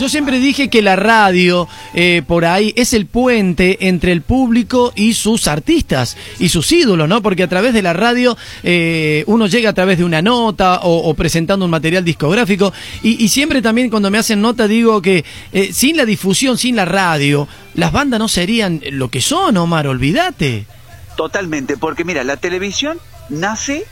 Yo siempre dije que la radio, eh, por ahí, es el puente entre el público y sus artistas y sus ídolos, ¿no? Porque a través de la radio eh, uno llega a través de una nota o, presentando un material discográfico. Y, siempre también cuando me hacen nota digo que eh, sin la difusión, sin la radio, las bandas no serían lo que son, Omar, olvídate. Totalmente, porque mira, la televisión nace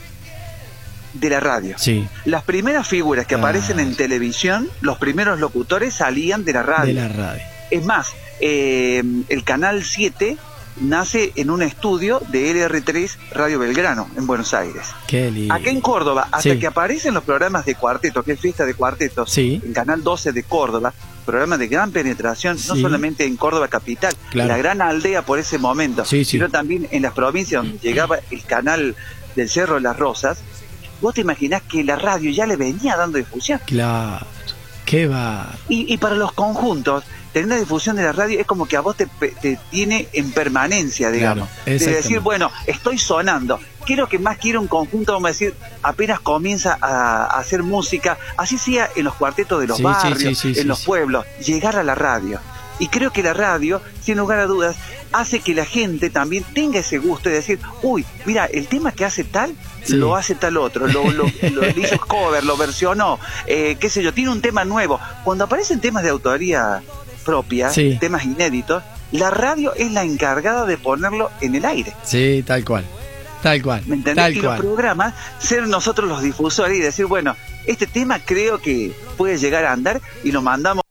de la radio. Sí. Las primeras figuras que aparecen en televisión, los primeros locutores salían de la radio. De la radio. Es más, eh, el canal 7 nace en un estudio de LR3 Radio Belgrano, en Buenos Aires. Qué lindo. Acá en Córdoba, hasta que aparecen los programas de cuarteto, que es fiesta de cuartetos, en Canal 12 de Córdoba, programas de gran penetración, no solamente en Córdoba capital, la gran aldea por ese momento, sino también en las provincias donde llegaba el canal del Cerro de las Rosas, vos te imaginás que la radio ya le venía dando difusión. Claro, qué va. Y, para los conjuntos, tener una difusión de la radio es como que a vos te, tiene en permanencia, digamos. de decir, bueno, estoy sonando. Quiero que más quiero un conjunto, vamos a decir, apenas comienza a, hacer música, así sea en los cuartetos de los barrios, en los pueblos, llegar a la radio. Y creo que la radio, sin lugar a dudas, hace que la gente también tenga ese gusto de decir, uy, mira, el tema que hace tal, lo hace tal otro, lo, lo, hizo cover, lo versionó, eh, qué sé yo, tiene un tema nuevo. Cuando aparecen temas de autoría propia, temas inéditos, la radio es la encargada de ponerlo en el aire. Sí, tal cual. Tal cual. ¿Me entendés? y los programas, ser nosotros los difusores y decir, bueno, este tema creo que puede llegar a andar y lo mandamos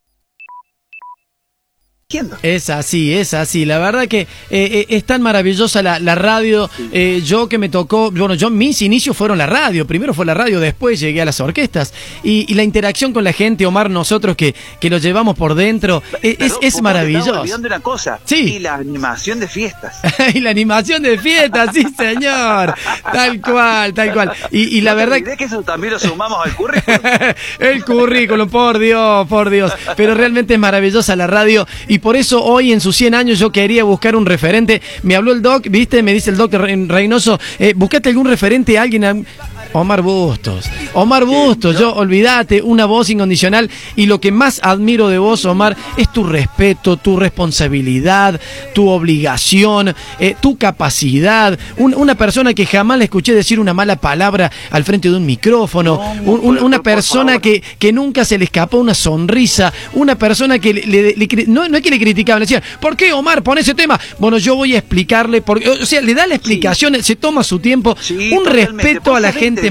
es así, es así. La verdad que eh, eh, es tan maravillosa la, radio. Eh, yo que me tocó, bueno, yo mis inicios fueron la radio. Primero fue la radio, después llegué a las orquestas. Y, la interacción con la gente, Omar, nosotros que, que lo llevamos por dentro, es, es maravilloso. olvidando una cosa. Sí. Y la animación de fiestas. y la animación de fiestas, sí, señor. tal cual, tal cual. Y, la verdad. que eso también lo sumamos al currículum. El currículum, por Dios, por Dios. Pero realmente es maravillosa la radio. Y y por eso hoy en sus 100 años yo quería buscar un referente. Me habló el doc, viste, me dice el doc Reynoso, eh, buscate algún referente, alguien, Omar Bustos. Omar Bustos, yo olvídate, una voz incondicional. Y lo que más admiro de vos, Omar, es tu respeto, tu responsabilidad, tu obligación, eh, tu capacidad. una persona que jamás le escuché decir una mala palabra al frente de un micrófono. una persona que, que, nunca se le escapó una sonrisa. Una persona que le, no, es que le criticaban, le decían, ¿por qué Omar pone ese tema? Bueno, yo voy a explicarle. Porque, o sea, le da la explicación, se toma su tiempo. un respeto a la gente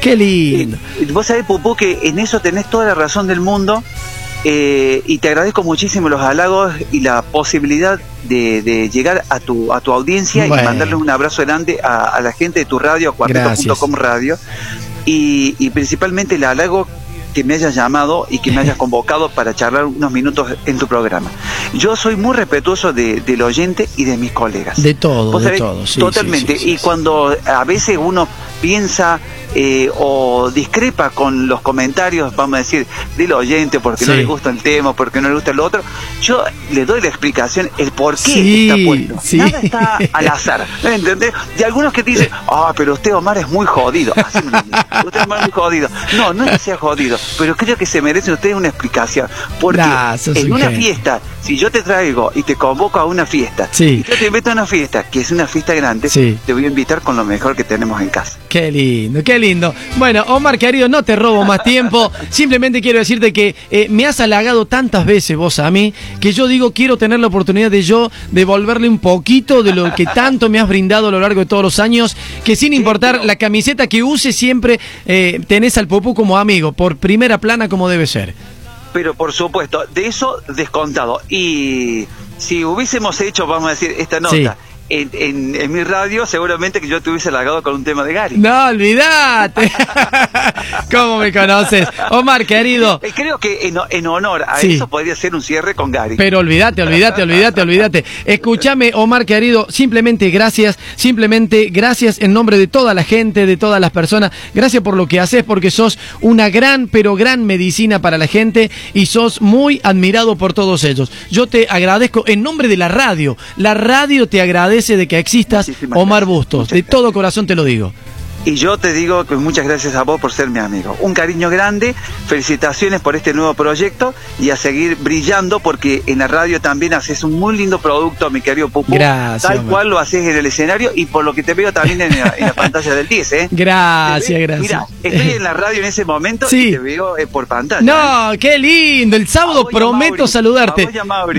Qué lindo. Eh, vos sabés, Pupú, que en eso tenés toda la razón del mundo. Eh, y te agradezco muchísimo los halagos y la posibilidad de, llegar a tu, a tu audiencia y mandarle un abrazo grande a, la gente de tu radio, a cuarteto.com radio. Y, y principalmente el halago que me hayas llamado y que me hayas convocado para charlar unos minutos en tu programa. Yo soy muy respetuoso del oyente y de mis colegas. De todo, de todo. totalmente. y cuando a veces uno piensa eh, o discrepa con los comentarios, vamos a decir, del oyente porque no le gusta el tema, porque no le gusta el otro, yo le doy la explicación, el por qué está puesto. Nada está al azar, ¿me entendés? Y algunos que dicen, ah, pero usted Omar es muy jodido. usted Omar es muy jodido. No, no es que sea jodido, pero creo que se merece usted una explicación. Porque en una fiesta, si yo te traigo y te convoco a una fiesta, y yo te invito a una fiesta, que es una fiesta grande, te voy a invitar con lo mejor que tenemos en casa. Qué lindo, qué lindo. Bueno, Omar querido, no te robo más tiempo. Simplemente quiero decirte que eh, me has halagado tantas veces vos a mí que yo digo quiero tener la oportunidad de yo devolverle un poquito de lo que tanto me has brindado a lo largo de todos los años. Que sin importar la camiseta que use, siempre eh, tenés al Popú como amigo, por primera plana como debe ser. Pero por supuesto, de eso descontado. Y si hubiésemos hecho, vamos a decir, esta nota en, en, mi radio seguramente que yo te hubiese largado con un tema de Gary. No, olvídate. ¿Cómo me conoces? Omar, querido. Eh, creo que en, honor a eso podría ser un cierre con Gary. Pero olvídate, olvídate, olvídate, olvídate. Escúchame, Omar, querido, simplemente gracias, simplemente gracias en nombre de toda la gente, de todas las personas. Gracias por lo que haces, porque sos una gran, pero gran medicina para la gente y sos muy admirado por todos ellos. Yo te agradezco en nombre de la radio. La radio te agradece de que existas, Omar Bustos. De todo corazón te lo digo. Y yo te digo que muchas gracias a vos por ser mi amigo. Un cariño grande, felicitaciones por este nuevo proyecto y a seguir brillando porque en la radio también haces un muy lindo producto, mi querido Pupu. Gracias. Tal cual lo haces en el escenario y por lo que te veo también en la, pantalla del 10, ¿eh? Gracias, gracias. Mira, estoy en la radio en ese momento y te veo eh, por pantalla. No, ¿eh? qué lindo. El sábado prometo saludarte.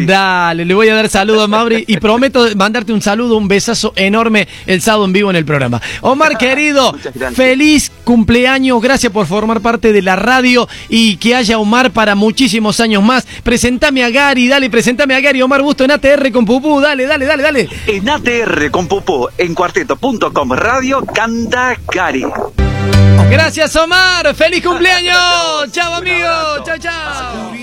Dale, le voy a dar saludo a Mauri y prometo mandarte un saludo, un besazo enorme el sábado en vivo en el programa. Omar, querido, Feliz cumpleaños, gracias por formar parte de la radio y que haya Omar para muchísimos años más. Presentame a Gary, dale, presentame a Gary, Omar Busto en ATR con Pupú, dale, dale, dale, dale. En ATR con Pupú, en cuarteto.com radio, canta Gary. Gracias Omar, feliz cumpleaños. chao amigo, chao, chao.